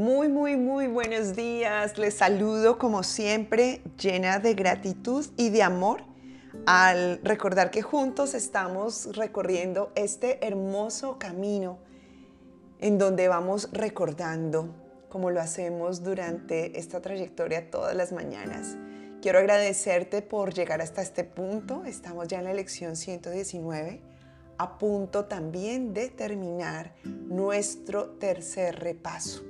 Muy, muy, muy buenos días. Les saludo como siempre llena de gratitud y de amor al recordar que juntos estamos recorriendo este hermoso camino en donde vamos recordando como lo hacemos durante esta trayectoria todas las mañanas. Quiero agradecerte por llegar hasta este punto. Estamos ya en la lección 119, a punto también de terminar nuestro tercer repaso.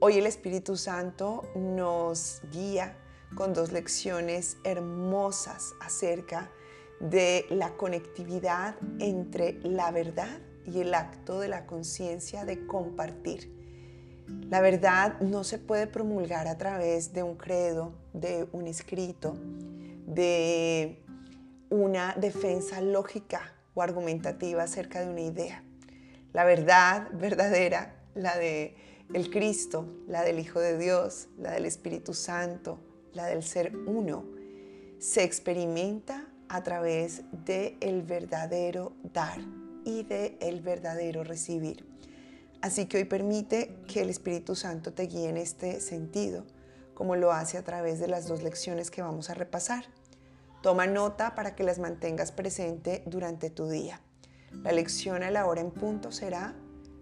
Hoy el Espíritu Santo nos guía con dos lecciones hermosas acerca de la conectividad entre la verdad y el acto de la conciencia de compartir. La verdad no se puede promulgar a través de un credo, de un escrito, de una defensa lógica o argumentativa acerca de una idea. La verdad verdadera, la de el Cristo, la del Hijo de Dios, la del Espíritu Santo, la del ser uno, se experimenta a través de el verdadero dar y de el verdadero recibir. Así que hoy permite que el Espíritu Santo te guíe en este sentido, como lo hace a través de las dos lecciones que vamos a repasar. Toma nota para que las mantengas presente durante tu día. La lección a la hora en punto será,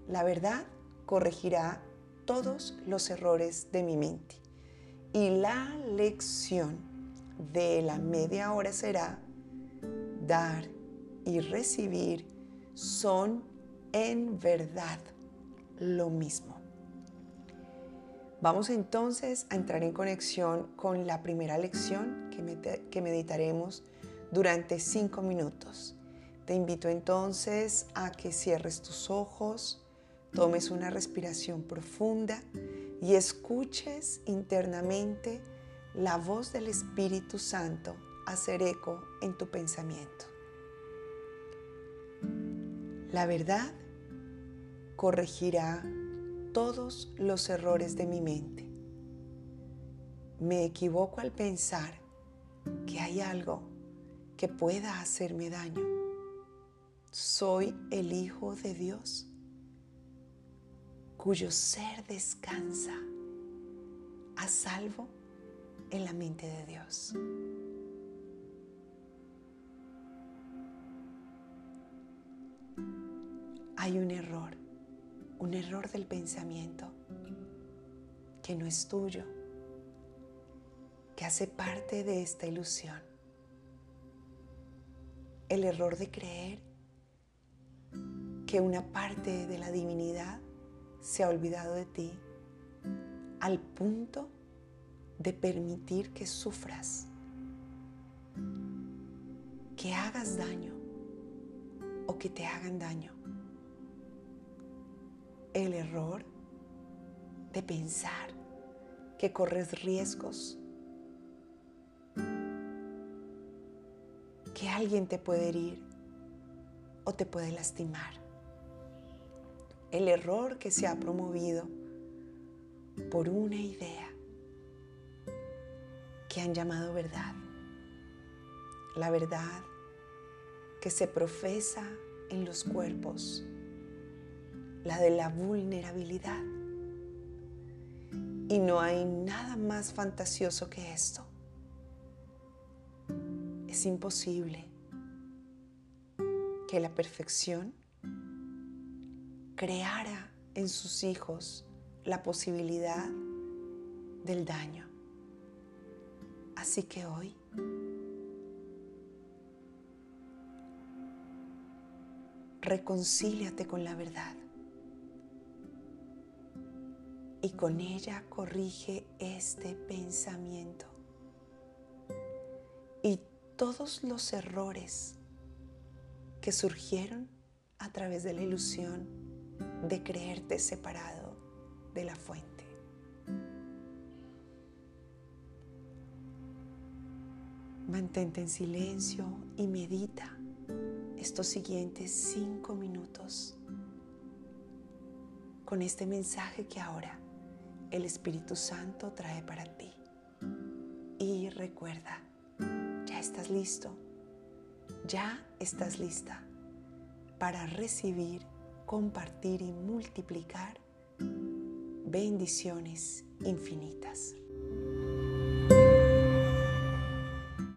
la verdad corregirá todos los errores de mi mente. Y la lección de la media hora será, dar y recibir son en verdad lo mismo. Vamos entonces a entrar en conexión con la primera lección que, meditaremos durante cinco minutos. Te invito entonces a que cierres tus ojos, tomes una respiración profunda y escuches internamente la voz del Espíritu Santo hacer eco en tu pensamiento. La verdad corregirá todos los errores de mi mente. Me equivoco al pensar que hay algo que pueda hacerme daño. Soy el Hijo de Dios, cuyo ser descansa a salvo en la mente de Dios. Hay un error un error del pensamiento que no es tuyo, que hace parte de esta ilusión. El error de creer que una parte de la divinidad se ha olvidado de ti al punto de permitir que sufras, que hagas daño o que te hagan daño el error de pensar que corres riesgos, que alguien te puede herir o te puede lastimar. El error que se ha promovido por una idea que han llamado verdad. La verdad que se profesa en los cuerpos la de la vulnerabilidad. Y no hay nada más fantasioso que esto. Es imposible que la perfección creara en sus hijos la posibilidad del daño. Así que hoy reconcíliate con la verdad y con ella corrige este pensamiento. Y todos los errores que surgieron a través de la ilusión de creerte separado de la fuente. Mantente en silencio y medita estos siguientes cinco minutos con este mensaje que ahora el Espíritu Santo trae para ti. Y recuerda, ya estás listo, ya estás lista para recibir, compartir y multiplicar bendiciones infinitas.